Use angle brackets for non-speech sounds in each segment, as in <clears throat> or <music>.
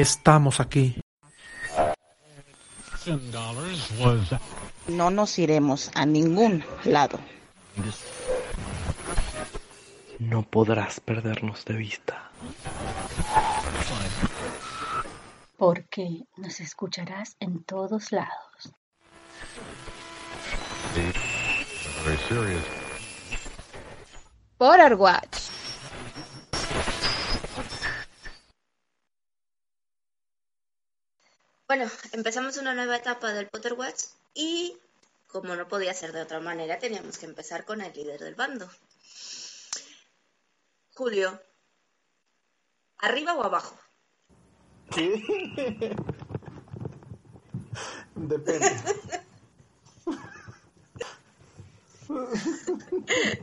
estamos aquí. No nos iremos a ningún lado. No podrás perdernos de vista. Porque nos escucharás en todos lados. Por Watch. Bueno, empezamos una nueva etapa del Potter Watch y como no podía ser de otra manera, teníamos que empezar con el líder del bando. Julio, ¿arriba o abajo? ¿Qué? Depende.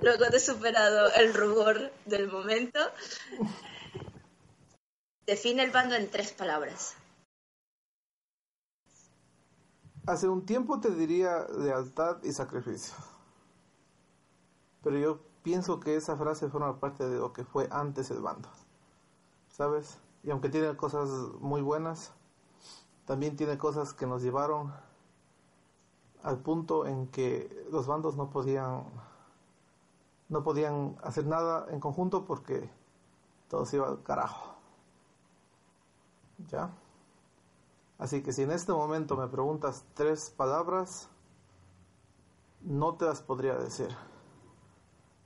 Luego de superado el rubor del momento, define el bando en tres palabras. Hace un tiempo te diría lealtad y sacrificio. Pero yo pienso que esa frase forma parte de lo que fue antes el bando. ¿Sabes? Y aunque tiene cosas muy buenas, también tiene cosas que nos llevaron al punto en que los bandos no podían no podían hacer nada en conjunto porque todo se iba al carajo. ¿Ya? Así que si en este momento me preguntas tres palabras, no te las podría decir.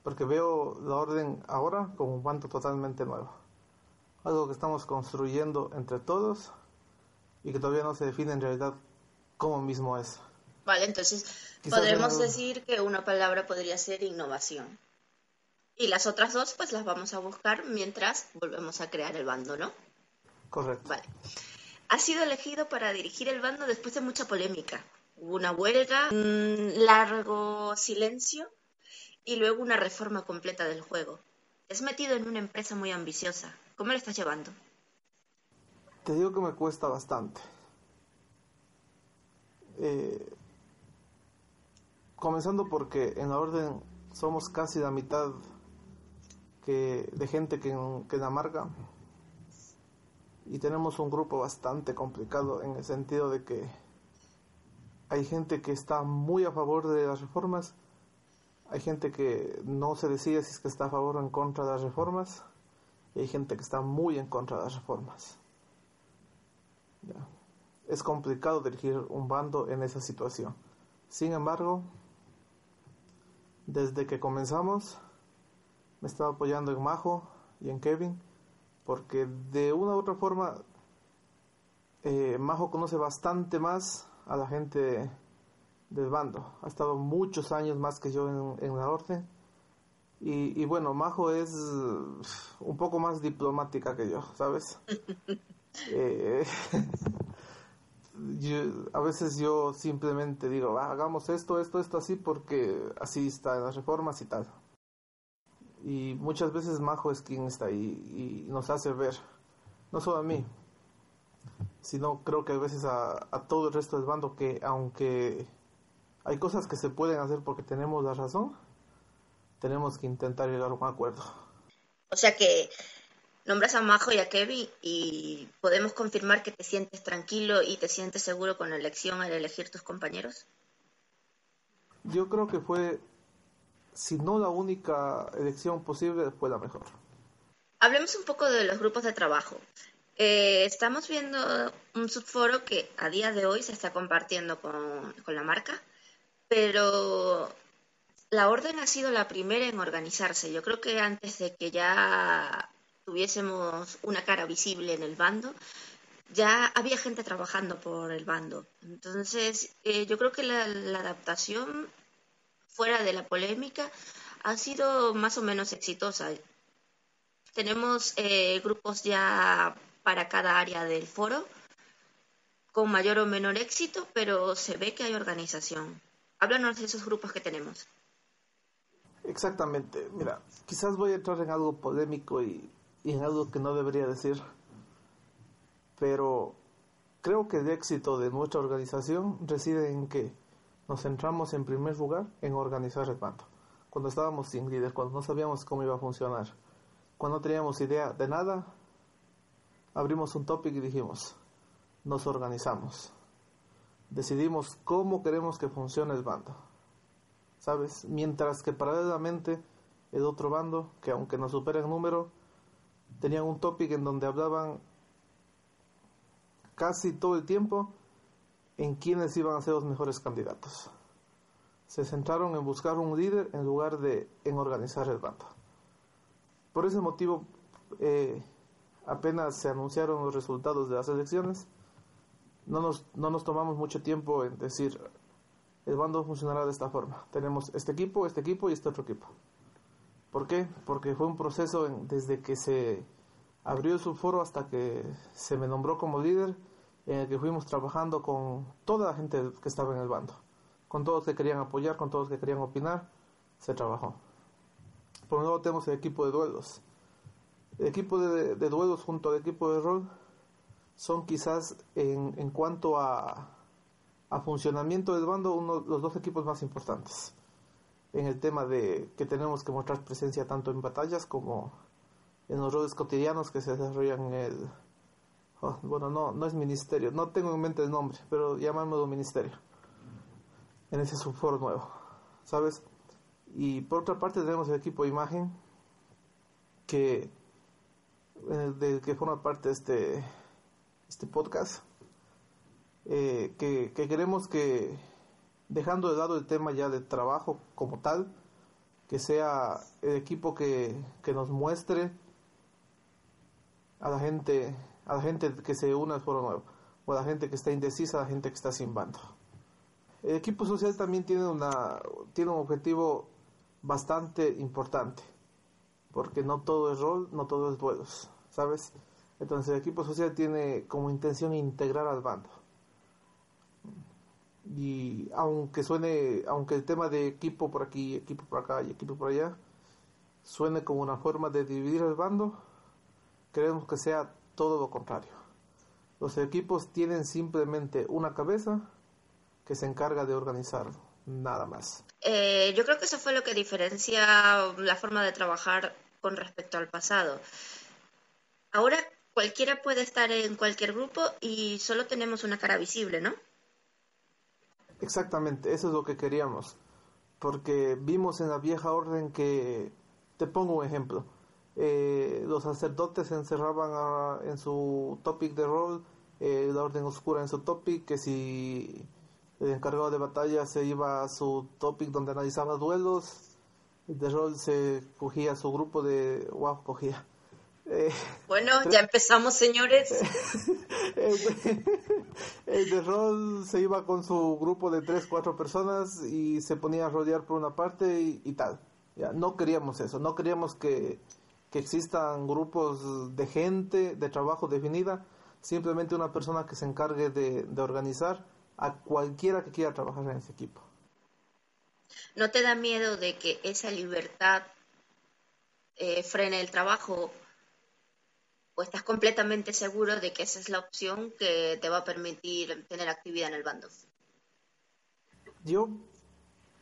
Porque veo la orden ahora como un bando totalmente nuevo. Algo que estamos construyendo entre todos y que todavía no se define en realidad cómo mismo es. Vale, entonces podremos decir que una palabra podría ser innovación. Y las otras dos pues las vamos a buscar mientras volvemos a crear el bando, ¿no? Correcto. Vale ha sido elegido para dirigir el bando después de mucha polémica. Hubo una huelga, un largo silencio y luego una reforma completa del juego. Es metido en una empresa muy ambiciosa. ¿Cómo lo estás llevando? Te digo que me cuesta bastante. Eh, comenzando porque en la orden somos casi la mitad que, de gente que en, que en Amarga y tenemos un grupo bastante complicado en el sentido de que hay gente que está muy a favor de las reformas, hay gente que no se decide si es que está a favor o en contra de las reformas, y hay gente que está muy en contra de las reformas. Es complicado dirigir un bando en esa situación. Sin embargo, desde que comenzamos, me estaba apoyando en Majo y en Kevin porque de una u otra forma eh, Majo conoce bastante más a la gente del bando. Ha estado muchos años más que yo en, la orden. Y, bueno, Majo es un poco más diplomática que yo, ¿sabes? <laughs> Eh, <laughs> a veces yo simplemente digo, ah, hagamos esto, esto, esto así, porque así está en las reformas y tal y muchas veces Majo es quien está ahí y nos hace ver, no solo a mí, sino creo que a veces a, todo el resto del bando que aunque hay cosas que se pueden hacer porque tenemos la razón, tenemos que intentar llegar a un acuerdo. O sea que nombras a Majo y a Kevin y podemos confirmar que te sientes tranquilo y te sientes seguro con la elección al elegir tus compañeros. Yo creo que fue si no la única elección posible, fue la mejor. Hablemos un poco de los grupos de trabajo. Eh, estamos viendo un subforo que a día de hoy se está compartiendo con, con la marca, pero la orden ha sido la primera en organizarse. Yo creo que antes de que ya tuviésemos una cara visible en el bando, ya había gente trabajando por el bando. Entonces, eh, yo creo que la, la, adaptación fuera de la polémica, ha sido más o menos exitosa. Tenemos eh, grupos ya para cada área del foro, con mayor o menor éxito, pero se ve que hay organización. Háblanos de esos grupos que tenemos. Exactamente. Mira, quizás voy a entrar en algo polémico y, y en algo que no debería decir, pero creo que el éxito de nuestra organización reside en que nos centramos en primer lugar en organizar el bando. Cuando estábamos sin líder, cuando no sabíamos cómo iba a funcionar, cuando no teníamos idea de nada, abrimos un topic y dijimos, nos organizamos. Decidimos cómo queremos que funcione el bando. ¿Sabes? Mientras que paralelamente el otro bando, que aunque nos supera en número, tenían un topic en donde hablaban casi todo el tiempo en quiénes iban a ser los mejores candidatos. Se centraron en buscar un líder en lugar de en organizar el bando. Por ese motivo, eh, apenas se anunciaron los resultados de las elecciones, no nos, no nos tomamos mucho tiempo en decir, el bando funcionará de esta forma. Tenemos este equipo, este equipo y este otro equipo. ¿Por qué? Porque fue un proceso desde que se abrió el subforo hasta que se me nombró como líder, en el que fuimos trabajando con toda la gente que estaba en el bando, con todos que querían apoyar, con todos que querían opinar, se trabajó. Por un lado tenemos el equipo de duelos. El equipo de, duelos junto al equipo de rol son quizás en, en cuanto a, a funcionamiento del bando uno, los dos equipos más importantes en el tema de que tenemos que mostrar presencia tanto en batallas como en los roles cotidianos que se desarrollan en el oh, bueno no no es ministerio. No tengo en mente el nombre pero llamémoslo ministerio. En ese subforo nuevo sabes y por otra parte tenemos el equipo de imagen que del que forma parte este este podcast eh, que queremos que dejando de lado el tema ya de trabajo como tal, que sea el equipo que, nos muestre a la gente, a la gente que se une al foro nuevo, o a la gente que está indecisa, a la gente que está sin bando. El equipo social también tiene una tiene un objetivo bastante importante, porque no todo es rol, no todo es vuelos, ¿sabes? Entonces el equipo social tiene como intención integrar al bando y aunque suene, aunque el tema de equipo por aquí, equipo por acá y equipo por allá, suene como una forma de dividir el bando, queremos que sea todo lo contrario. Los equipos tienen simplemente una cabeza que se encarga de organizarlo, nada más. Eh, yo creo que eso fue lo que diferencia la forma de trabajar con respecto al pasado. Ahora cualquiera puede estar en cualquier grupo y solo tenemos una cara visible, ¿no? Exactamente, eso es lo que queríamos. Porque vimos en la vieja orden que, te pongo un ejemplo, eh, los sacerdotes se encerraban en su topic de rol, eh, la orden oscura en su topic, que si el encargado de batalla se iba a su topic donde analizaba duelos, de rol se cogía su grupo de... wow, cogía eh, bueno, <laughs> ya empezamos, señores. <laughs> el, <laughs> de rol se iba con su grupo de tres, cuatro personas y se ponía a rodear por una parte y, tal. Ya, no queríamos eso, no queríamos que, existan grupos de gente, de trabajo definida, simplemente una persona que se encargue de, organizar a cualquiera que quiera trabajar en ese equipo. ¿No te da miedo de que esa libertad eh, frene el trabajo o estás completamente seguro de que esa es la opción que te va a permitir tener actividad en el bando? Yo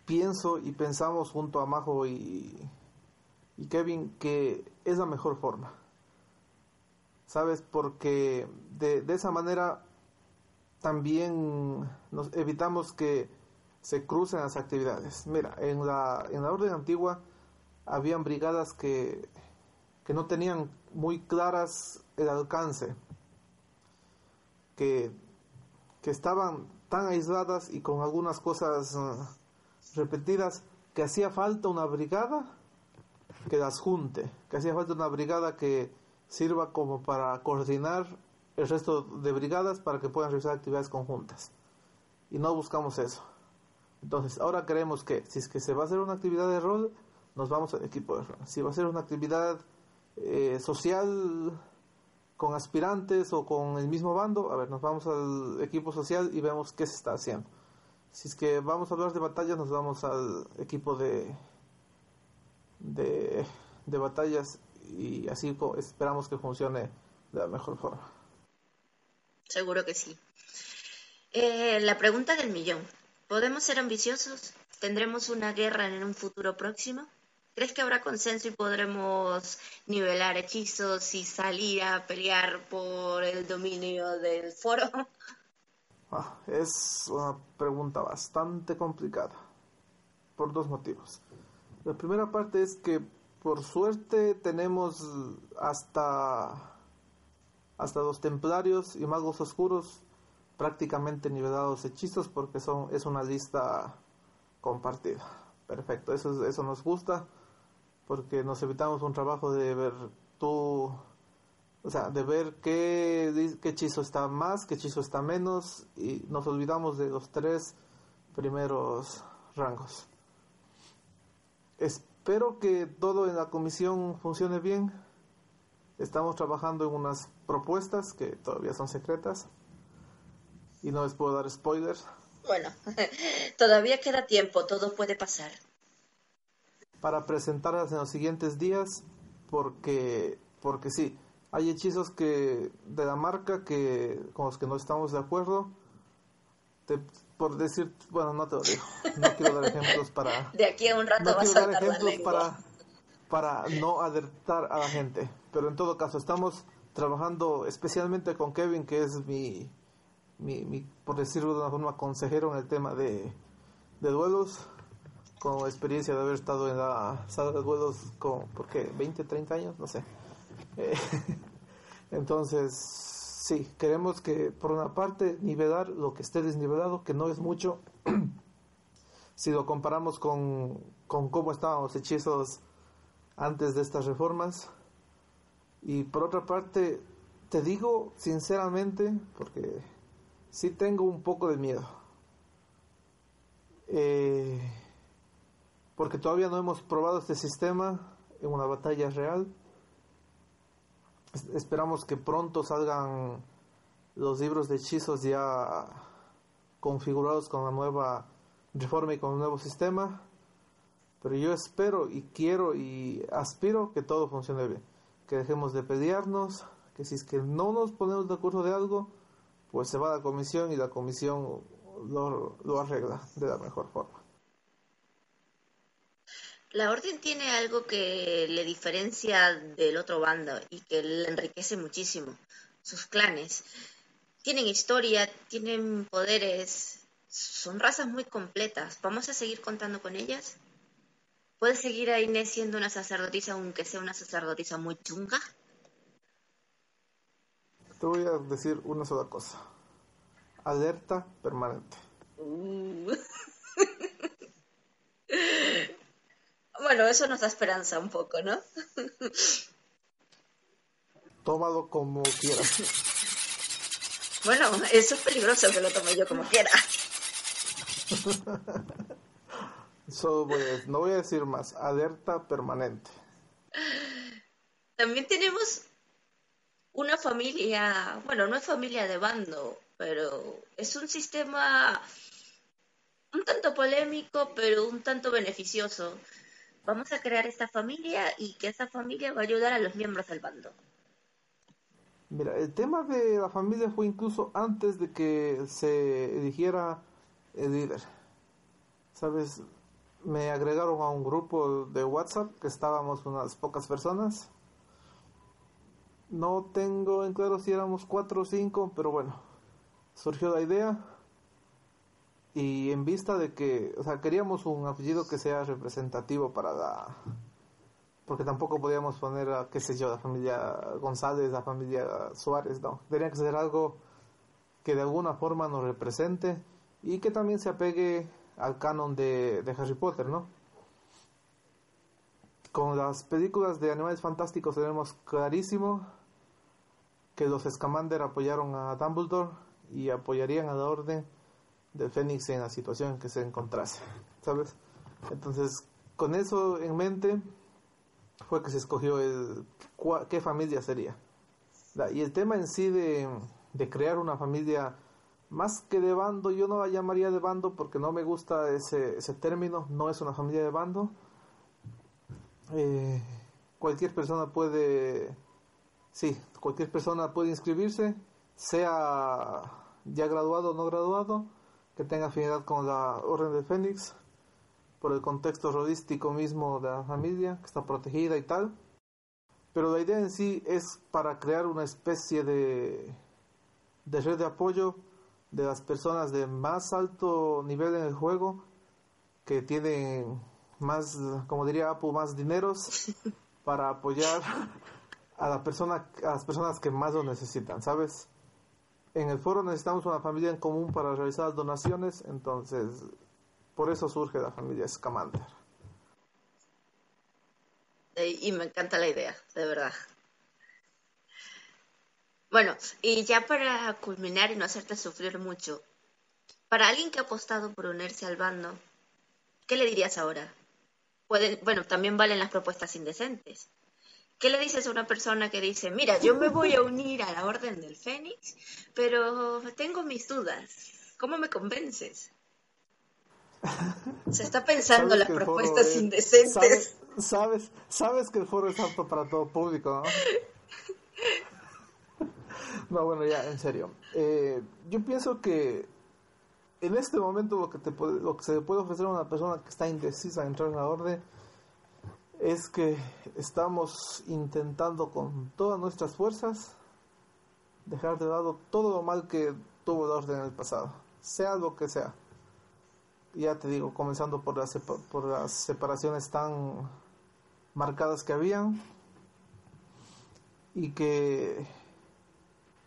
pienso y pensamos junto a Majo y, Kevin que es la mejor forma. ¿Sabes? Porque de, esa manera también nos evitamos que se crucen las actividades. Mira, en la, en la orden antigua habían brigadas que que no tenían muy claras el alcance, que, que estaban tan aisladas y con algunas cosas uh, repetidas que hacía falta una brigada que las junte, que hacía falta una brigada que sirva como para coordinar el resto de brigadas para que puedan realizar actividades conjuntas. Y no buscamos eso. Entonces, ahora queremos que, si es que se va a hacer una actividad de rol, nos vamos al equipo de rol. Si va a ser una actividad eh, social con aspirantes o con el mismo bando, a ver, nos vamos al equipo social y vemos qué se está haciendo. Si es que vamos a hablar de batallas, nos vamos al equipo de, de, batallas y así esperamos que funcione de la mejor forma. Seguro que sí. Eh, la pregunta del millón. ¿Podemos ser ambiciosos? ¿Tendremos una guerra en un futuro próximo? ¿Crees que habrá consenso y podremos nivelar hechizos y salir a pelear por el dominio del foro? Ah, es una pregunta bastante complicada, por dos motivos. La primera parte es que por suerte tenemos hasta hasta los templarios y magos oscuros prácticamente nivelados hechizos porque son es una lista compartida. Perfecto, eso eso nos gusta porque nos evitamos un trabajo de ver tú o sea, de ver qué, qué hechizo está más, qué hechizo está menos y nos olvidamos de los tres primeros rangos. Espero que todo en la comisión funcione bien. Estamos trabajando en unas propuestas que todavía son secretas y no les puedo dar spoilers. Bueno, <laughs> todavía queda tiempo, todo puede pasar. Para presentarlas en los siguientes días, porque, porque sí, hay hechizos que de la marca que con los que no estamos de acuerdo. Por decir, bueno, no te lo digo. No quiero dar ejemplos para. <laughs> De aquí a un rato no vas quiero a dar ejemplos para para no alertar a la gente. Pero en todo caso, estamos trabajando especialmente con Kevin, que es mi, mi, mi por decirlo de una forma, consejero en el tema de, de duelos, con experiencia de haber estado en la sala de duelos con, ¿por qué? ¿20, 30 años? No sé. Eh, <laughs> entonces, sí, queremos que por una parte nivelar lo que esté desnivelado, que no es mucho, <clears throat> si lo comparamos con, con cómo estaban los hechizos antes de estas reformas. Y por otra parte, te digo sinceramente, porque sí tengo un poco de miedo. Eh, porque todavía no hemos probado este sistema en una batalla real. Esperamos que pronto salgan los libros de hechizos ya configurados con la nueva reforma y con el nuevo sistema. Pero yo espero y quiero y aspiro que todo funcione bien. Que dejemos de pelearnos, que si es que no nos ponemos de acuerdo de algo, pues se va la comisión y la comisión lo, lo arregla de la mejor forma. La orden tiene algo que le diferencia del otro bando y que le enriquece muchísimo. Sus clanes. Tienen historia, tienen poderes, son razas muy completas. ¿Vamos a seguir contando con ellas? ¿Puede seguir a Inés siendo una sacerdotisa aunque sea una sacerdotisa muy chunga? Te voy a decir una sola cosa. Alerta permanente. Uh. <laughs> bueno, eso nos da esperanza un poco, ¿no? <laughs> Tómalo como quieras. Bueno, eso es peligroso que lo tome yo como quiera. <laughs> Voy a, no voy a decir más. Alerta permanente. También tenemos una familia, bueno, no es familia de bando, pero es un sistema un tanto polémico, pero un tanto beneficioso. Vamos a crear esta familia y que esa familia va a ayudar a los miembros del bando. Mira, el tema de la familia fue incluso antes de que se eligiera el líder. ¿Sabes? Me agregaron a un grupo de WhatsApp que estábamos unas pocas personas. No tengo en claro si éramos cuatro o cinco, pero bueno, surgió la idea y en vista de que, o sea, queríamos un apellido que sea representativo para la... Porque tampoco podíamos poner, a, qué sé yo, la familia González, la familia Suárez, no. Tenía que ser algo que de alguna forma nos represente y que también se apegue al canon de, de Harry Potter, ¿no? Con las películas de Animales Fantásticos tenemos clarísimo que los Scamander apoyaron a Dumbledore y apoyarían a la Orden del Fénix en la situación en que se encontrase, ¿sabes? Entonces, con eso en mente, fue que se escogió qué familia sería. Y el tema en sí de, crear una familia, más que de bando, yo no la llamaría de bando porque no me gusta ese, ese término, no es una familia de bando. Eh, cualquier persona puede, sí, cualquier persona puede inscribirse, sea ya graduado o no graduado, que tenga afinidad con la Orden del Fénix por el contexto rodístico mismo de la familia, que está protegida y tal. Pero la idea en sí es para crear una especie de, de red de apoyo de las personas de más alto nivel en el juego, que tienen más, como diría Apu, más dineros <laughs> para apoyar a, la persona, a las personas que más lo necesitan, ¿sabes? En el foro necesitamos una familia en común para realizar donaciones, entonces por eso surge la familia Scamander. Y me encanta la idea, de verdad. Bueno, y ya para culminar y no hacerte sufrir mucho, para alguien que ha apostado por unirse al bando, ¿qué le dirías ahora? Pueden, bueno, también valen las propuestas indecentes. ¿Qué le dices a una persona que dice, mira, yo me voy a unir a la Orden del Fénix, pero tengo mis dudas? ¿Cómo me convences? Se está pensando las propuestas indecentes. Sabes, sabes, que el foro es apto para todo público, ¿no? <laughs> No, bueno, ya, en serio. Eh, yo pienso que en este momento lo que, te lo que se le puede ofrecer a una persona que está indecisa de entrar en la orden es que estamos intentando con todas nuestras fuerzas dejar de lado todo lo mal que tuvo la orden en el pasado, sea lo que sea. Ya te digo, comenzando por las, separaciones tan marcadas que habían y que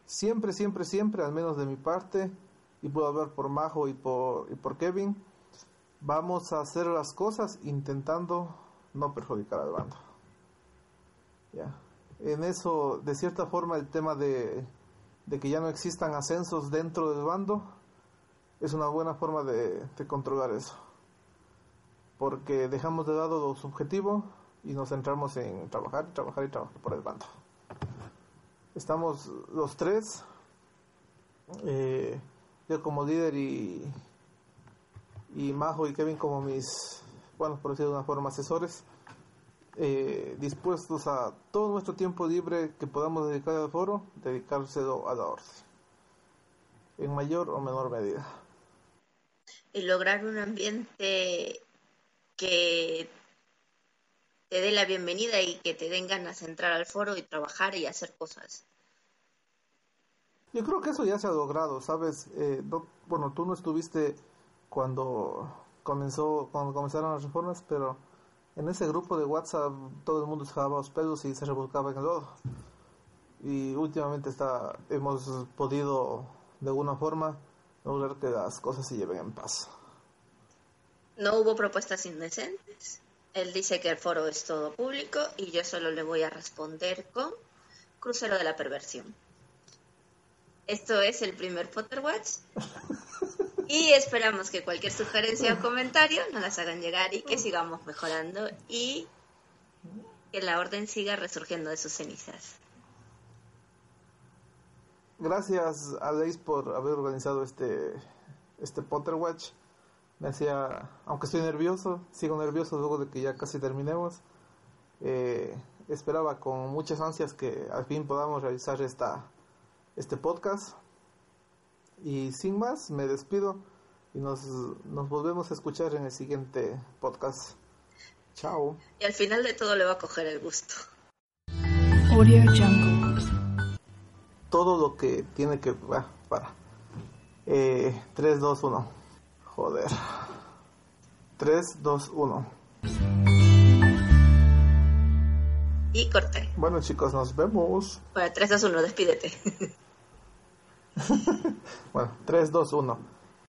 siempre, siempre, siempre, al menos de mi parte, y puedo hablar por Majo y por, y por Kevin, vamos a hacer las cosas intentando no perjudicar al bando. Ya. En eso, de cierta forma, el tema de, de que ya no existan ascensos dentro del bando, es una buena forma de, controlar eso. Porque dejamos de lado los objetivos y nos centramos en trabajar, trabajar y trabajar por el bando. Estamos los tres, eh, yo como líder y, y Majo y Kevin como mis, bueno, por decirlo de una forma, asesores, eh, dispuestos a todo nuestro tiempo libre que podamos dedicar al foro, dedicárselo a la orden, en mayor o menor medida y lograr un ambiente que te dé la bienvenida y que te den ganas de entrar al foro y trabajar y hacer cosas. Yo creo que eso ya se ha logrado, ¿sabes? Eh, bueno, tú no estuviste cuando comenzó cuando comenzaron las reformas, pero en ese grupo de WhatsApp todo el mundo se jalaba los pelos y se revolcaba en el lodo. Y últimamente está hemos podido de alguna forma lograr que las cosas se lleven en paz. No hubo propuestas indecentes. Él dice que el foro es todo público y yo solo le voy a responder con Crucero de la Perversión. Esto es el primer Potterwatch. <laughs> Y esperamos que cualquier sugerencia o comentario nos las hagan llegar y que sigamos mejorando y que la orden siga resurgiendo de sus cenizas gracias a Leis por haber organizado este, este Potter Watch. Me hacía, aunque estoy nervioso, sigo nervioso luego de que ya casi terminemos. Eh, esperaba con muchas ansias que al fin podamos realizar esta, este podcast. Y sin más, me despido y nos, nos volvemos a escuchar en el siguiente podcast. Chao. Y al final de todo le va a coger el gusto. Audio Jungle todo lo que tiene que... para. Eh, 3, 2, 1. Joder. 3, 2, 1. Y corté. Bueno chicos, nos vemos. Bueno, 3, 2, 1, despídete. <laughs> <laughs> bueno, 3, 2, 1.